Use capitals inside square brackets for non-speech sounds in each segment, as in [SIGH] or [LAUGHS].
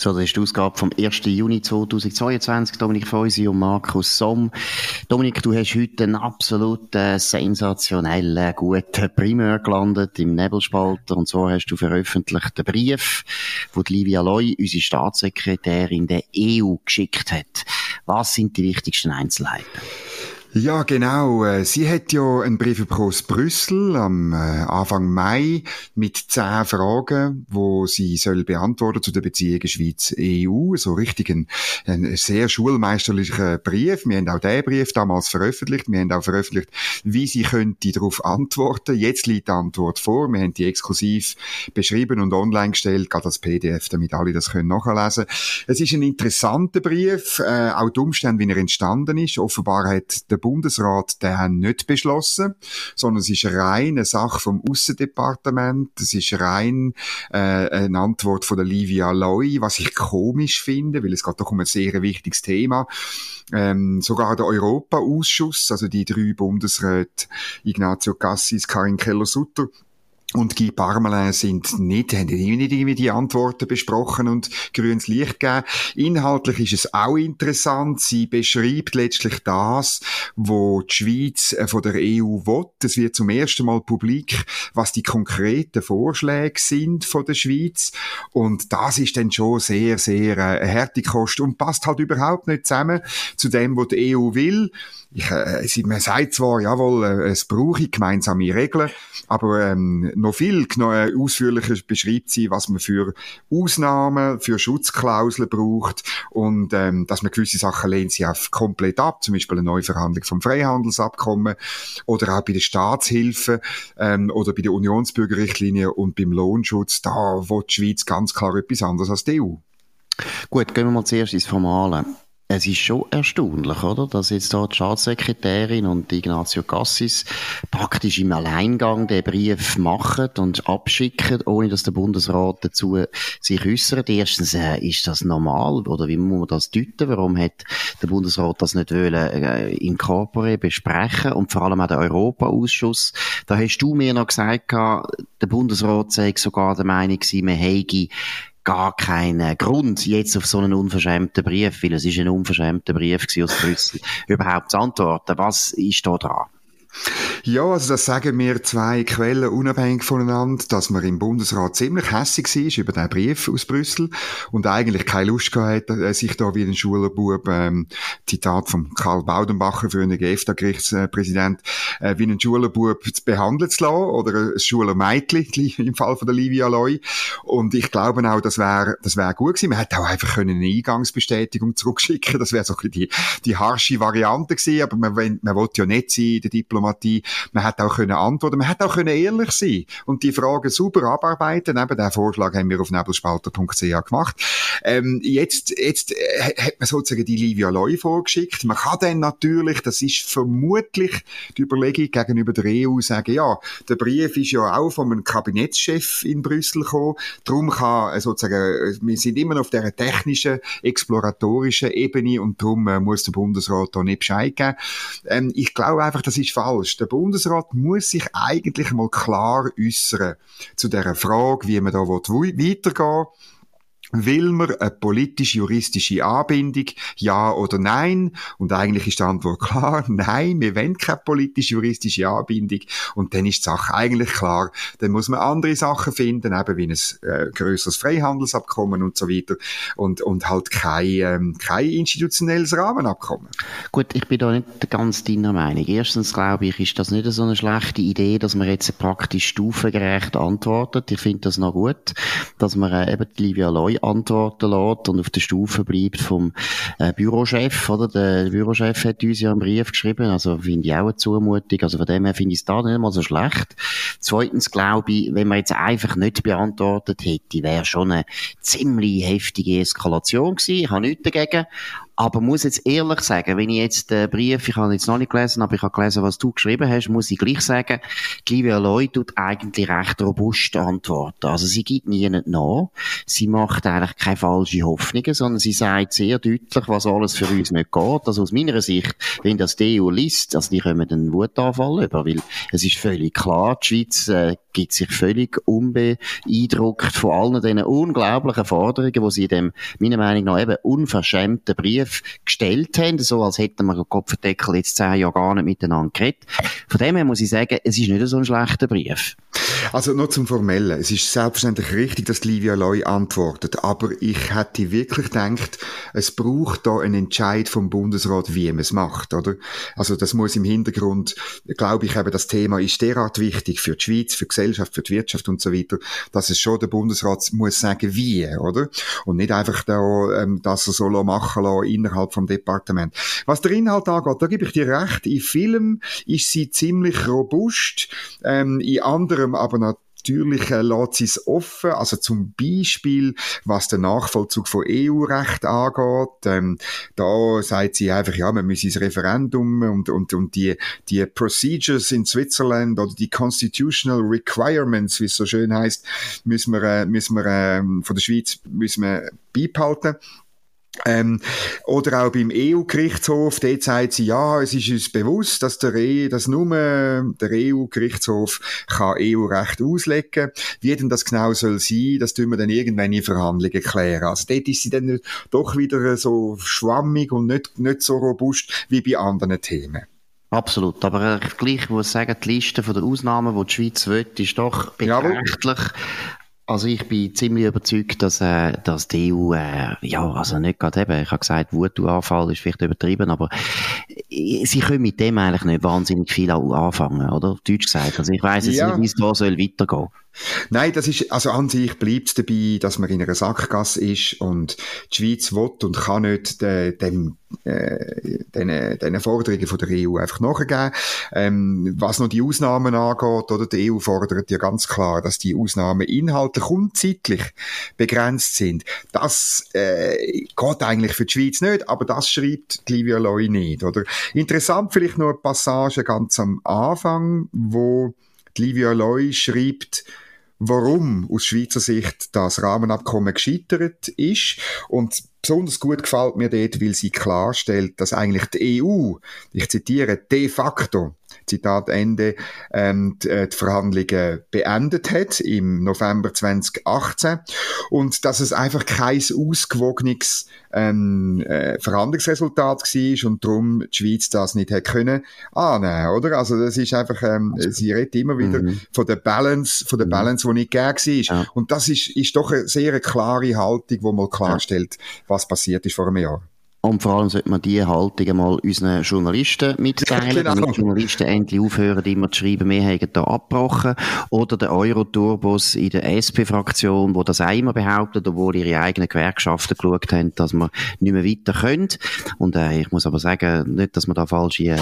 So, das ist die Ausgabe vom 1. Juni 2022. Dominik Feusi und Markus Somm. Dominik, du hast heute einen absolut äh, sensationellen, guten Primär gelandet im Nebelspalter. Und zwar hast du veröffentlicht den Brief, den Livia Loy, unsere Staatssekretärin der EU, geschickt hat. Was sind die wichtigsten Einzelheiten? Ja, genau. Äh, sie hat ja einen Brief aus Brüssel am äh, Anfang Mai mit zehn Fragen, wo sie soll beantworten zu den Beziehungen Schweiz-EU. So richtig ein, ein sehr schulmeisterlicher Brief. Wir haben auch den Brief damals veröffentlicht. Wir haben auch veröffentlicht, wie sie könnte darauf antworten. Jetzt liegt die Antwort vor. Wir haben die exklusiv beschrieben und online gestellt, gerade als PDF, damit alle das können nachlesen. Es ist ein interessanter Brief, äh, auch die Umstände, wie er entstanden ist. Offenbar hat der der Bundesrat den nicht beschlossen, sondern es ist rein eine Sache vom Außendepartement. Es ist rein äh, eine Antwort von der Livia Loy, was ich komisch finde, weil es geht doch um ein sehr wichtiges Thema. Ähm, sogar der Europaausschuss, also die drei Bundesräte Ignazio Cassis, Karin Keller-Sutter, und Guy Parmelin sind nicht, haben nicht irgendwie die Antworten besprochen und grünes Licht gegeben. Inhaltlich ist es auch interessant. Sie beschreibt letztlich das, wo die Schweiz äh, von der EU will. Es wird zum ersten Mal publik, was die konkreten Vorschläge sind von der Schweiz. Und das ist dann schon sehr, sehr äh, eine harte Kost und passt halt überhaupt nicht zusammen zu dem, was die EU will ich, äh, man sagt zwar, jawohl, äh, es brauche gemeinsame Regeln, aber ähm, noch viel äh, ausführlicher beschreibt sie, was man für Ausnahmen, für Schutzklauseln braucht und ähm, dass man gewisse Sachen lehnt sie auch komplett ab, zum Beispiel eine Neuverhandlung vom Freihandelsabkommen oder auch bei der Staatshilfe ähm, oder bei der Unionsbürgerrichtlinie und beim Lohnschutz, da wo die Schweiz ganz klar etwas anderes als die EU. Gut, gehen wir mal zuerst ins Formale. Es ist schon erstaunlich, oder? Dass jetzt da die Staatssekretärin und Ignazio Cassis praktisch im Alleingang den Brief machen und abschicken, ohne dass der Bundesrat dazu sich äußert. Erstens, äh, ist das normal? Oder wie muss man das deuten? Warum hat der Bundesrat das nicht wollen, äh, in Corpore besprechen? Und vor allem auch der Europaausschuss. Da hast du mir noch gesagt, der Bundesrat sei sogar der Meinung, man hätte gar keinen Grund, jetzt auf so einen unverschämten Brief, weil es ist ein unverschämter Brief aus Brüssel, überhaupt zu antworten. Was ist da dran? Ja, also das sagen mir zwei Quellen unabhängig voneinander, dass man im Bundesrat ziemlich hässig war über den Brief aus Brüssel und eigentlich keine Lust gehabt hat, äh, sich da wie ein Schulerbub, ähm, Zitat von Karl Baudenbacher, für einen GEFTA-Gerichtspräsident, äh, wie ein Schulerbub behandeln zu lassen oder ein Schulermädchen [LAUGHS] im Fall von der Livia Loy. Und ich glaube auch, das wäre das wäre gut gewesen. Man hätte auch einfach können eine Eingangsbestätigung zurückschicken. Das wäre so die, die harsche Variante gewesen. Aber man, man will ja nicht sein in der Diplomatie, man hätte auch können antworten, man hätte auch können ehrlich sein und die Fragen super abarbeiten. Eben den Vorschlag haben wir auf nebelspalter.ch gemacht. Ähm, jetzt, jetzt äh, hat man sozusagen die Livia Loy vorgeschickt. Man kann dann natürlich, das ist vermutlich die Überlegung gegenüber der EU, sagen, ja, der Brief ist ja auch von einem Kabinettschef in Brüssel gekommen. Darum kann äh, sozusagen, äh, wir sind immer noch auf der technischen, exploratorischen Ebene und darum muss der Bundesrat da nicht Bescheid geben. Ähm, ich glaube einfach, das ist falsch. Der Bundesrat muss sich eigentlich mal klar äußern zu der Frage, wie man da weitergehen will. Will man eine politisch-juristische Anbindung? Ja oder nein? Und eigentlich ist die Antwort [LAUGHS] klar, nein, wir wollen keine politisch-juristische Anbindung. Und dann ist die Sache eigentlich klar. Dann muss man andere Sachen finden, eben wie ein äh, grösseres Freihandelsabkommen und so weiter. Und, und halt kein, ähm, kein institutionelles Rahmenabkommen. Gut, ich bin da nicht ganz deiner Meinung. Erstens glaube ich, ist das nicht so eine schlechte Idee, dass man jetzt praktisch stufengerecht antwortet. Ich finde das noch gut, dass man äh, eben die Livia Loy antworten lässt und auf der Stufe bleibt vom äh, Bürochef, oder? Der Bürochef hat uns ja einen Brief geschrieben, also finde ich auch eine Zumutung. Also von dem her finde ich es da nicht mal so schlecht. Zweitens glaube ich, wenn man jetzt einfach nicht beantwortet hätte, wäre schon eine ziemlich heftige Eskalation gewesen. Ich habe nichts dagegen. Aber muss jetzt ehrlich sagen, wenn ich jetzt den Brief, ich habe jetzt noch nicht gelesen, aber ich habe gelesen, was du geschrieben hast, muss ich gleich sagen, Livia Loy tut eigentlich recht robust antworten. Also sie gibt nie nach. Sie macht eigentlich keine falschen Hoffnungen, sondern sie sagt sehr deutlich, was alles für uns nicht geht. Also aus meiner Sicht, wenn das die EU liest, also die kommen einen Wutanfall über, weil es ist völlig klar, die Schweiz äh, gibt sich völlig unbeeindruckt von allen diesen unglaublichen Forderungen, die sie in dem, meiner Meinung nach, eben unverschämten Brief gestellt haben, so als hätten wir Kopfendeckel jetzt zehn Jahre gar nicht miteinander geredet. Von dem her muss ich sagen, es ist nicht so ein schlechter Brief. Also nur zum Formellen. Es ist selbstverständlich richtig, dass Livia Loy antwortet, aber ich hätte wirklich gedacht, es braucht da einen Entscheid vom Bundesrat, wie man es macht, oder? Also das muss im Hintergrund, glaube ich, eben das Thema ist derart wichtig für die Schweiz, für die Gesellschaft, für die Wirtschaft und so weiter, dass es schon der Bundesrat muss sagen, wie, oder? Und nicht einfach da, ähm, dass so machen lassen innerhalb vom Departement. Was der Inhalt angeht, da gebe ich dir recht. In Film ist sie ziemlich robust, ähm, in anderem aber natürlich äh, lässt sie es offen, also zum Beispiel, was den Nachvollzug von EU-Recht angeht, ähm, da sagt sie einfach, ja, man müsse das Referendum und, und, und die, die Procedures in Switzerland oder die Constitutional Requirements, wie es so schön heißt, müssen wir, äh, müssen wir äh, von der Schweiz müssen wir beibehalten. Ähm, oder auch beim EU-Gerichtshof, dort sagt sie, ja, es ist uns bewusst, dass der, e, dass nur der EU-Gerichtshof kann EU-Recht auslegen. Wie denn das genau soll sein, das tun wir dann irgendwann in Verhandlungen klären. Also dort ist sie dann doch wieder so schwammig und nicht, nicht so robust wie bei anderen Themen. Absolut. Aber ich gleich muss sagen, die Liste den Ausnahmen, die die Schweiz will, ist doch beträchtlich. Also ich bin ziemlich überzeugt, dass, äh, dass die EU, äh, ja, also nicht gerade eben, ich habe gesagt, Wutanfall ist vielleicht übertrieben, aber sie können mit dem eigentlich nicht wahnsinnig viel anfangen, oder? Deutsch gesagt. Also ich weiss jetzt ja. nicht, wie es da soll weitergehen. Nein, das ist, also an sich bleibt es dabei, dass man in einer Sackgasse ist und die Schweiz will und kann nicht äh, dem, äh, den, den Forderungen von der EU einfach nachgeben. Ähm, was noch die Ausnahmen angeht, oder die EU fordert ja ganz klar, dass die Ausnahmen inhaltlich und zeitlich begrenzt sind. Das äh, geht eigentlich für die Schweiz nicht, aber das schreibt Livia Loy nicht, oder? Interessant vielleicht noch eine Passage ganz am Anfang, wo Livia Loy schreibt, warum aus Schweizer Sicht das Rahmenabkommen gescheitert ist. Und besonders gut gefällt mir dort, weil sie klarstellt, dass eigentlich die EU, ich zitiere, de facto Zitat Ende, ähm, die, äh, die Verhandlungen beendet hat im November 2018 und dass es einfach kein ausgewogenes ähm, äh, Verhandlungsresultat war und darum die Schweiz das nicht hätte können annehmen, oder? Also das ist einfach, ähm, sie redet immer wieder mhm. von der Balance, von der mhm. Balance, die nicht gegeben war. Ja. Und das ist, ist doch eine sehr klare Haltung, wo man klarstellt, was passiert ist vor einem Jahr. Und vor allem sollte man diese Haltung mal unseren Journalisten mitteilen, genau. damit die Journalisten endlich aufhören, immer zu schreiben, wir haben da abgebrochen. Oder der Euro-Turbos in der SP-Fraktion, wo das auch immer behauptet, obwohl ihre eigenen Gewerkschaften geschaut haben, dass man nicht mehr weiter können. Und äh, ich muss aber sagen, nicht, dass man da falsche äh,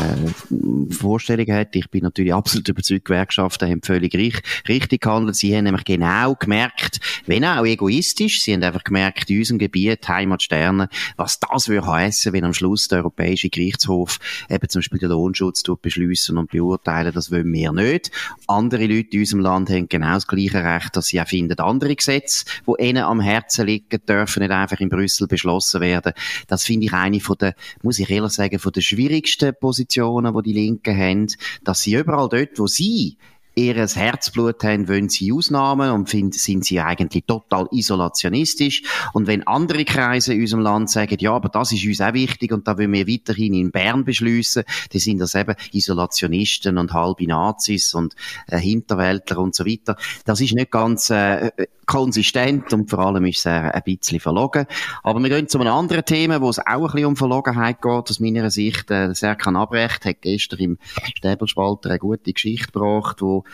Vorstellungen hat. Ich bin natürlich absolut überzeugt, Gewerkschaften haben völlig richtig gehandelt. Sie haben nämlich genau gemerkt, wenn auch egoistisch, sie haben einfach gemerkt, in unserem Gebiet, Heimatsterne, was das würde heißen, wenn am Schluss der Europäische Gerichtshof eben zum Beispiel den Lohnschutz beschließen und beurteilen, das wollen wir nicht. Andere Leute in unserem Land haben genau das gleiche Recht, dass sie auch finden, andere Gesetze, die ihnen am Herzen liegen, dürfen nicht einfach in Brüssel beschlossen werden. Das finde ich eine von der, muss ich ehrlich sagen, von der schwierigsten Positionen, die die Linken haben, dass sie überall dort, wo sie ihres Herzblut haben, wollen sie Ausnahmen und find, sind sie eigentlich total isolationistisch. Und wenn andere Kreise in unserem Land sagen, ja, aber das ist uns auch wichtig und da wollen wir weiterhin in Bern beschließen, dann sind das eben Isolationisten und halbe Nazis und äh, Hinterwäldler und so weiter. Das ist nicht ganz äh, konsistent und vor allem ist es äh, ein bisschen verlogen. Aber wir gehen zu einem anderen Thema, wo es auch ein bisschen um Verlogenheit geht. Aus meiner Sicht, äh, Serkan Abrecht hat gestern im Stäbelspalter eine gute Geschichte gebracht, wo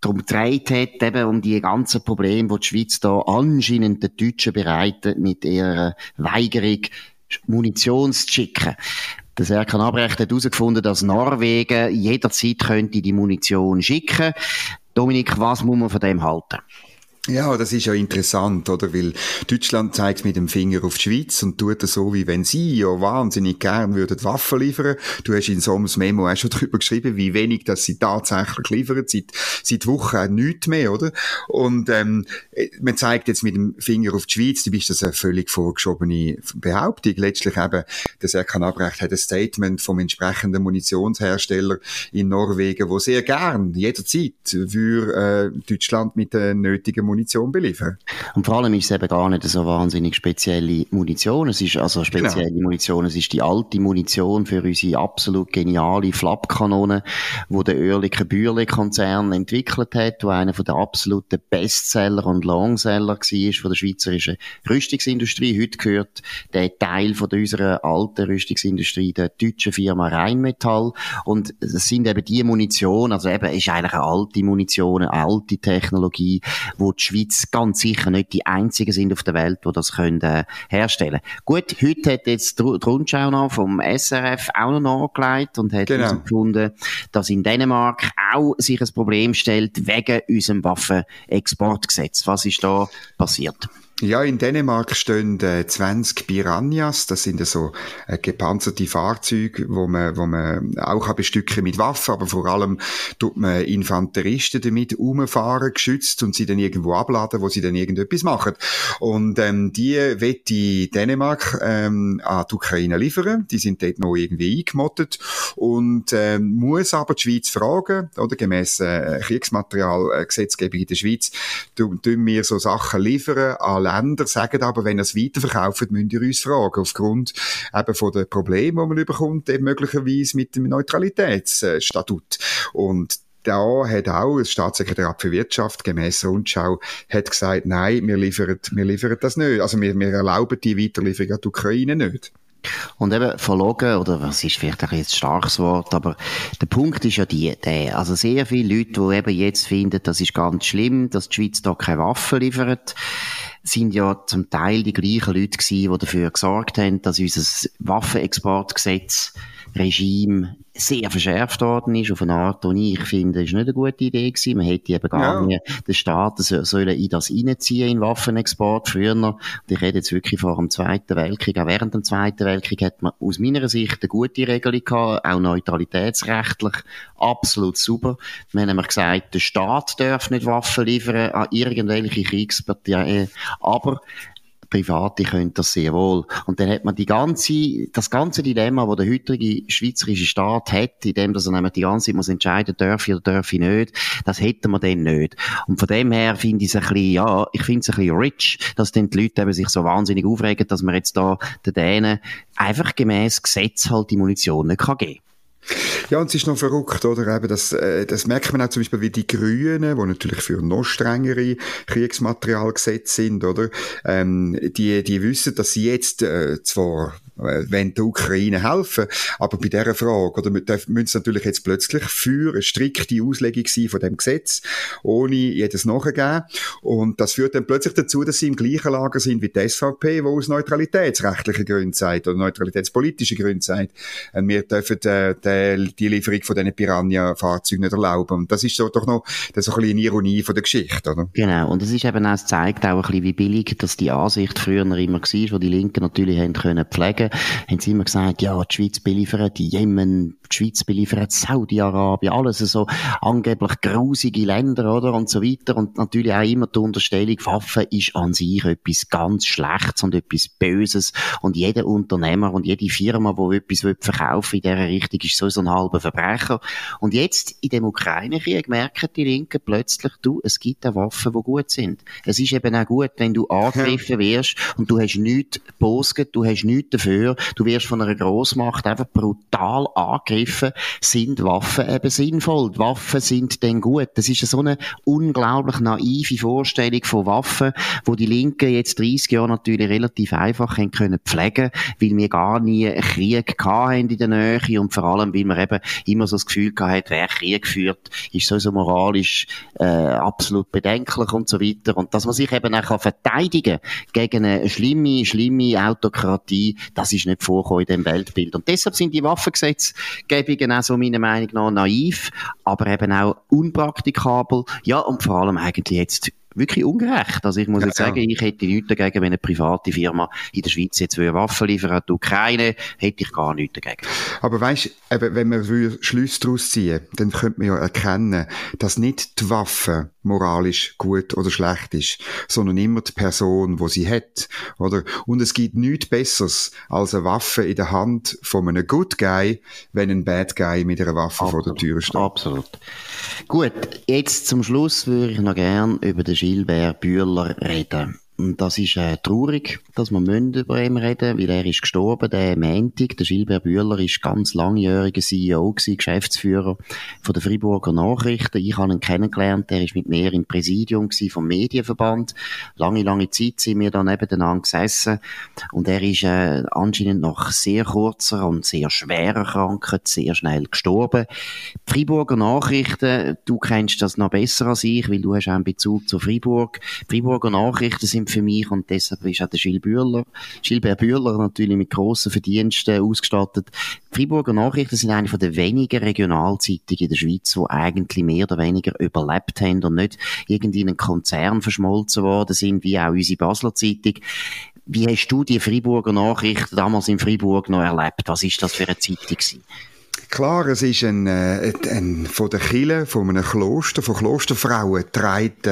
darum gedreht hat, eben um die ganzen Probleme, die die Schweiz da anscheinend den Deutschen bereitet, mit ihrer Weigerung, Munition zu schicken. Der Serkan Abrecht hat herausgefunden, dass Norwegen jederzeit könnte die Munition schicken. Dominik, was muss man von dem halten? Ja, das ist ja interessant, oder? Weil Deutschland zeigt mit dem Finger auf die Schweiz und tut das so, wie wenn sie ja wahnsinnig gern würden Waffen liefern. Du hast in so einem Memo auch schon [LAUGHS] drüber geschrieben, wie wenig dass sie tatsächlich liefern. Seit, seit Wochen nichts mehr, oder? Und, ähm, man zeigt jetzt mit dem Finger auf die Schweiz, du bist das eine völlig vorgeschobene Behauptung. Letztlich eben, der Serkan Abrecht hat ein Statement vom entsprechenden Munitionshersteller in Norwegen, wo sehr gern, jederzeit, für äh, Deutschland mit den nötigen Munition Munition beliefern. Und vor allem ist es eben gar nicht so wahnsinnig spezielle Munition. Es ist also spezielle genau. Munition. Es ist die alte Munition für unsere absolut geniale Flapkanone, wo der Oerlikon Bürle Konzern entwickelt hat, wo einer von der absoluten Bestseller und Longseller war von der schweizerischen Rüstungsindustrie. Heute gehört der Teil von unserer alten Rüstungsindustrie der deutschen Firma Rheinmetall. Und es sind eben die Munition, also eben ist eigentlich eine alte Munition, eine alte Technologie, wo die Schweiz ganz sicher nicht die einzigen sind auf der Welt, die das können, äh, herstellen Gut, heute hat jetzt die Rundschau noch vom SRF auch noch nachgelegt und hat genau. herausgefunden, dass in Dänemark auch sich ein Problem stellt wegen unserem Waffenexportgesetz. Was ist da passiert? Ja, in Dänemark stehen äh, 20 Piranhas. Das sind so äh, gepanzerte Fahrzeuge, wo man, wo man auch bestücken mit Waffen, aber vor allem tut man Infanteristen damit umfahren, geschützt und sie dann irgendwo abladen, wo sie dann irgendetwas machen. Und ähm, die wird die Dänemark ähm, an die Ukraine liefern. Die sind dort noch irgendwie eingemottet und ähm, muss aber die Schweiz fragen, oder gemäß äh, Kriegsmaterialgesetzgebung in der Schweiz, tun wir so Sachen liefern Länder sagen aber, wenn ihr es weiterverkauft, müsst ihr uns fragen, aufgrund eben von den Problemen, die man bekommt, eben möglicherweise mit dem Neutralitätsstatut. Und da hat auch das Staatssekretariat für Wirtschaft gemäß Rundschau hat gesagt, nein, wir liefern, wir liefern das nicht. Also wir, wir erlauben die Weiterlieferung an die Ukraine nicht. Und eben verlogen, oder was ist vielleicht ein jetzt starkes Wort, aber der Punkt ist ja die, der, also sehr viele Leute, die eben jetzt finden, das ist ganz schlimm, dass die Schweiz da keine Waffen liefert, sind ja zum Teil die gleichen Leute gewesen, die dafür gesorgt haben, dass unser Waffenexportgesetz Regime sehr verschärft worden ist, auf eine Art, die ich finde, ist nicht eine gute Idee gewesen. Man hätte eben gar ja. nicht den Staaten sollen in das reinziehen, in Waffenexport früher. Und ich rede jetzt wirklich vor dem Zweiten Weltkrieg. Auch während dem Zweiten Weltkrieg hat man aus meiner Sicht eine gute Regelung gehabt, auch neutralitätsrechtlich absolut super. Wir haben nämlich gesagt, der Staat darf nicht Waffen liefern an irgendwelche Kriegsparteien, aber Private können das sehr wohl. Und dann hat man die ganze, das ganze Dilemma, wo der heutige schweizerische Staat hat, in dem, dass er nämlich die ganze Zeit muss entscheiden, darf ich oder darf ich nicht, das hätten wir dann nicht. Und von dem her finde ich es ein bisschen, ja, ich finde es ein bisschen rich, dass dann die Leute eben sich so wahnsinnig aufregen, dass man jetzt da den Dänen einfach gemäß Gesetz halt die Munition nicht kann geben ja, und es ist noch verrückt, oder? Eben, das, äh, das merkt man auch zum Beispiel wie die Grünen, die natürlich für noch strengere Kriegsmaterialgesetze sind, oder? Ähm, die, die wissen, dass sie jetzt äh, zwar äh, wenn der Ukraine helfen. Aber bei dieser Frage, oder müssen sie natürlich jetzt plötzlich für eine strikte Auslegung sein von dem Gesetz, ohne jedes Nachgeben. Und das führt dann plötzlich dazu, dass sie im gleichen Lager sind wie die SVP, wo aus neutralitätsrechtlichen Gründen sagt, oder neutralitätspolitischen Gründen sagt, äh, wir dürfen äh, die Lieferung von diesen Piranha-Fahrzeugen nicht erlauben. Und das ist so doch noch das ist so ein bisschen eine Ironie von der Geschichte, oder? Genau. Und es ist eben auch, es zeigt auch ein bisschen, wie billig dass die Ansicht früher immer war, wo die Linken natürlich haben können pflegen haben sie immer gesagt, ja, die Schweiz beliefert die Jemen, die Schweiz beliefert Saudi-Arabien, alles so angeblich grusige Länder, oder? Und so weiter. Und natürlich auch immer die Unterstellung, Waffen ist an sich etwas ganz Schlechtes und etwas Böses. Und jeder Unternehmer und jede Firma, die etwas verkaufen in dieser Richtung, ist so ein halber Verbrecher. Und jetzt, in dem Ukraine-Krieg, merken die Linken plötzlich, du, es gibt auch Waffen, die gut sind. Es ist eben auch gut, wenn du angegriffen [LAUGHS] wirst und du hast nichts bosget, du hast nichts dafür, du wirst von einer Großmacht einfach brutal angegriffen, sind Waffen eben sinnvoll. Die Waffen sind dann gut. Das ist so eine unglaublich naive Vorstellung von Waffen, wo die Linken jetzt 30 Jahre natürlich relativ einfach können pflegen, weil wir gar nie einen Krieg hatten in der Nähe und vor allem, weil man eben immer so das Gefühl hat, wer Krieg führt, ist so moralisch äh, absolut bedenklich und so weiter. Und dass man sich eben auch verteidigen gegen eine schlimme, schlimme Autokratie, das ist nicht vorkommen in dem Weltbild. Und deshalb sind die Waffengesetzgebungen auch so meiner Meinung nach naiv, aber eben auch unpraktikabel. Ja, und vor allem eigentlich jetzt wirklich ungerecht. Also ich muss ja, jetzt sagen, ja. ich hätte nichts dagegen, wenn eine private Firma in der Schweiz jetzt Waffen liefern an die Ukraine, hätte ich gar nichts dagegen. Aber weißt, wenn wir Schlüsse daraus ziehen, dann könnte man ja erkennen, dass nicht die Waffe moralisch gut oder schlecht ist, sondern immer die Person, die sie hat, oder? Und es gibt nichts Besseres als eine Waffe in der Hand von einem Good Guy, wenn ein Bad Guy mit einer Waffe Absolut. vor der Tür steht. Absolut. Gut, jetzt zum Schluss würde ich noch gern über den Gilbert Bühler reden. Und das ist äh, traurig, dass wir über ihn reden weil er ist gestorben, der Montag. Der Gilbert Bühler ist ganz langjähriger CEO gewesen, Geschäftsführer von der Friburger Nachrichten. Ich habe ihn kennengelernt, er ist mit mir im Präsidium gewesen vom Medienverband. Lange, lange Zeit sind wir da nebeneinander gesessen. Und er ist äh, anscheinend nach sehr kurzer und sehr schwerer Krankheit sehr schnell gestorben. Die Friburger Nachrichten, du kennst das noch besser als ich, weil du hast einen Bezug zu Fribourg. Die Friburger Nachrichten sind für mich und deshalb ist auch der Gilles Bühler, Gilbert Bühler natürlich mit grossen Verdiensten ausgestattet. Die Freiburger Nachrichten sind eine von den wenigen Regionalzeitungen in der Schweiz, die eigentlich mehr oder weniger überlebt haben und nicht irgendwie in einen Konzern verschmolzen worden sind, wie auch unsere Basler Zeitung. Wie hast du die Freiburger Nachrichten damals in Freiburg noch erlebt? Was ist das für eine Zeitung gewesen? Klar, es ist ein, äh, ein von der Kille, von einem Kloster, von Klosterfrauen, dreit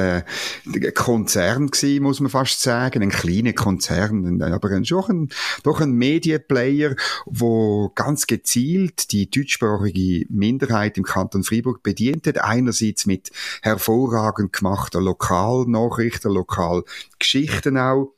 Konzern gewesen, muss man fast sagen, ein kleiner Konzern, aber ein, schon ein, doch ein Medienplayer, wo ganz gezielt die deutschsprachige Minderheit im Kanton Freiburg bedient hat. Einerseits mit hervorragend gemachter Lokalnachrichten, Lokalgeschichten auch,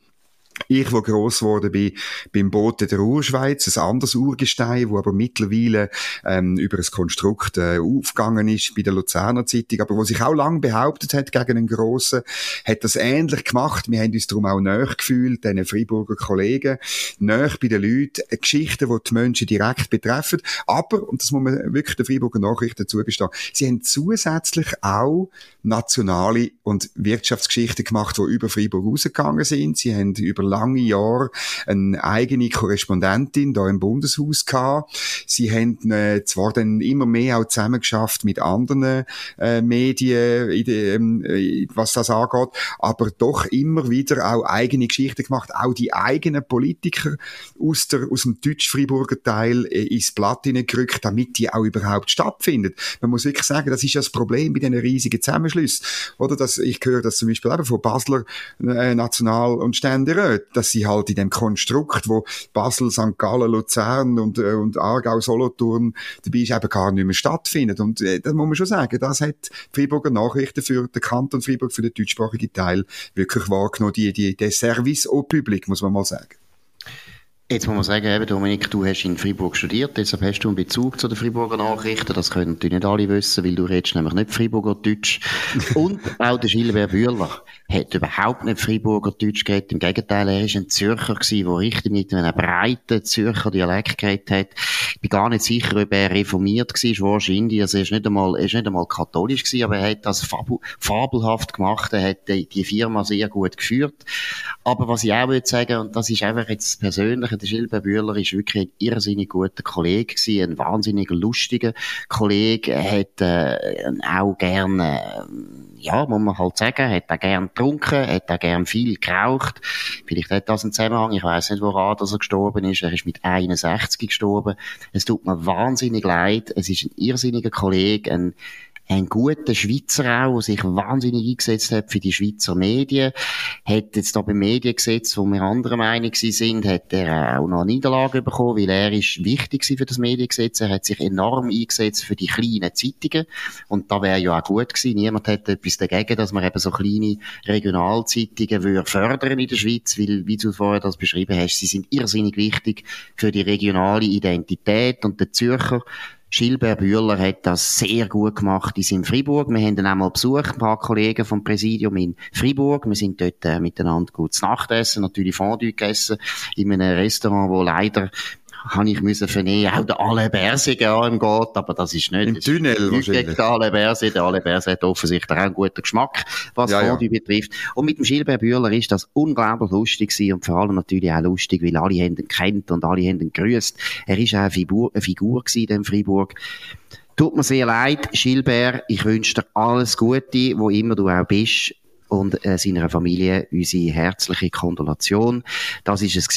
ich, wo gross geworden bin, beim Boot der Urschweiz, ein anderes Urgestein, wo aber mittlerweile ähm, über ein Konstrukt äh, aufgegangen ist bei der Luzerner Zeitung, aber wo sich auch lang behauptet hat gegen einen Grossen, hat das ähnlich gemacht. Wir haben uns darum auch näher gefühlt, diesen Freiburger Kollegen, näher bei den Leuten, Geschichten, die die Menschen direkt betreffen, aber, und das muss man wirklich den Freiburger Nachrichten zugestehen, sie haben zusätzlich auch nationale und Wirtschaftsgeschichten gemacht, die über Freiburg rausgegangen sind. Sie haben über lange Jahre eine eigene Korrespondentin da im Bundeshaus gehabt. Sie haben äh, zwar dann immer mehr auch zusammengeschafft mit anderen äh, Medien, de, ähm, äh, was das angeht, aber doch immer wieder auch eigene Geschichten gemacht, auch die eigenen Politiker aus, der, aus dem deutsch-Friburger Teil äh, ins Blatt hineingerückt, damit die auch überhaupt stattfindet. Man muss wirklich sagen, das ist ja das Problem bei diesen riesigen Zusammenschlüssen. Oder dass ich höre das zum Beispiel eben von Basler äh, National- und Ständeräten, dass sie halt in dem Konstrukt, wo Basel, St. Gallen, Luzern und, äh, und Aargau, Solothurn dabei ist, eben gar nicht mehr stattfindet. Und äh, das muss man schon sagen, das hat Freiburger Nachrichten für den Kanton Freiburg, für den deutschsprachigen Teil wirklich wahrgenommen, die, die, der Service au Public, muss man mal sagen. Jetzt muss man sagen, eben, Dominik, du hast in Freiburg studiert, deshalb hast du einen Bezug zu den Freiburger Nachrichten. Das können natürlich nicht alle wissen, weil du redest nämlich nicht Freiburger Deutsch. Und auch der Gilbert Bühler hat überhaupt nicht Freiburger Deutsch geredet. Im Gegenteil, er ist ein Zürcher der richtig mit einem breiten Zürcher Dialekt geredet hat. Ich bin gar nicht sicher, ob er reformiert war, wahrscheinlich. Also er ist nicht einmal, er ist nicht einmal katholisch gewesen, aber er hat das fabelhaft gemacht. Er hat die Firma sehr gut geführt. Aber was ich auch würde sagen, und das ist einfach jetzt persönlich, der Gilbert Bühler ist wirklich ein irrsinnig guter Kollege gewesen, ein wahnsinnig lustiger Kollege. Er hat äh, auch gerne, äh, ja, muss man halt sagen, hat auch gern getrunken, hat auch gern viel geraucht. Vielleicht hat das einen Zusammenhang, ich weiß nicht, woran dass er gestorben ist. Er ist mit 61 gestorben. Es tut mir wahnsinnig leid. Es ist ein irrsinniger Kollege, ein ein guter Schweizer auch, der sich wahnsinnig eingesetzt hat für die Schweizer Medien. Hat jetzt da beim Mediengesetz, wo wir anderer Meinung sind, hat er auch noch eine Niederlage bekommen, weil er ist wichtig für das Mediengesetz. Er hat sich enorm eingesetzt für die kleinen Zeitungen. Und da wäre ja auch gut gewesen. Niemand hätte etwas dagegen, dass man eben so kleine Regionalzeitungen würde fördern in der Schweiz, weil, wie du vorher das beschrieben hast, sie sind irrsinnig wichtig für die regionale Identität und der Zürcher Gilbert Bühler hat das sehr gut gemacht in seinem Fribourg. Wir haben ihn einmal besucht, ein paar Kollegen vom Präsidium in Fribourg. Wir sind dort äh, miteinander gut zu Nacht essen, natürlich Fondue gegessen, in einem Restaurant, wo leider habe ich müssen vernehmen, auch der Alain Berset geht, aber das ist nicht. Im Tunnel wahrscheinlich. Der Alain Berset, der Alain Berset hat offensichtlich auch einen guten Geschmack, was ja, Fondue ja. betrifft. Und mit dem Gilbert Bühler ist das unglaublich lustig gewesen und vor allem natürlich auch lustig, weil alle haben ihn kennt und alle haben ihn grüßt. Er ist auch eine Figur, eine Figur gewesen in Freiburg. Tut mir sehr leid, Gilbert, ich wünsche dir alles Gute, wo immer du auch bist und äh, seiner Familie unsere herzliche Kondolation. Das ist es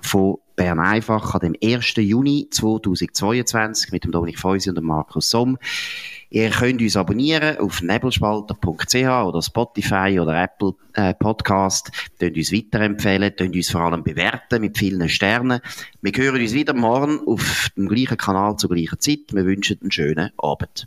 von Bern einfach an dem 1. Juni 2022 mit dem Dominik Feusi und dem Markus Somm. Ihr könnt uns abonnieren auf nebelspalter.ch oder Spotify oder Apple äh, Podcast. Könnt uns weiterempfehlen, könnt uns vor allem bewerten mit vielen Sternen. Wir hören uns wieder morgen auf dem gleichen Kanal zur gleichen Zeit. Wir wünschen einen schönen Abend.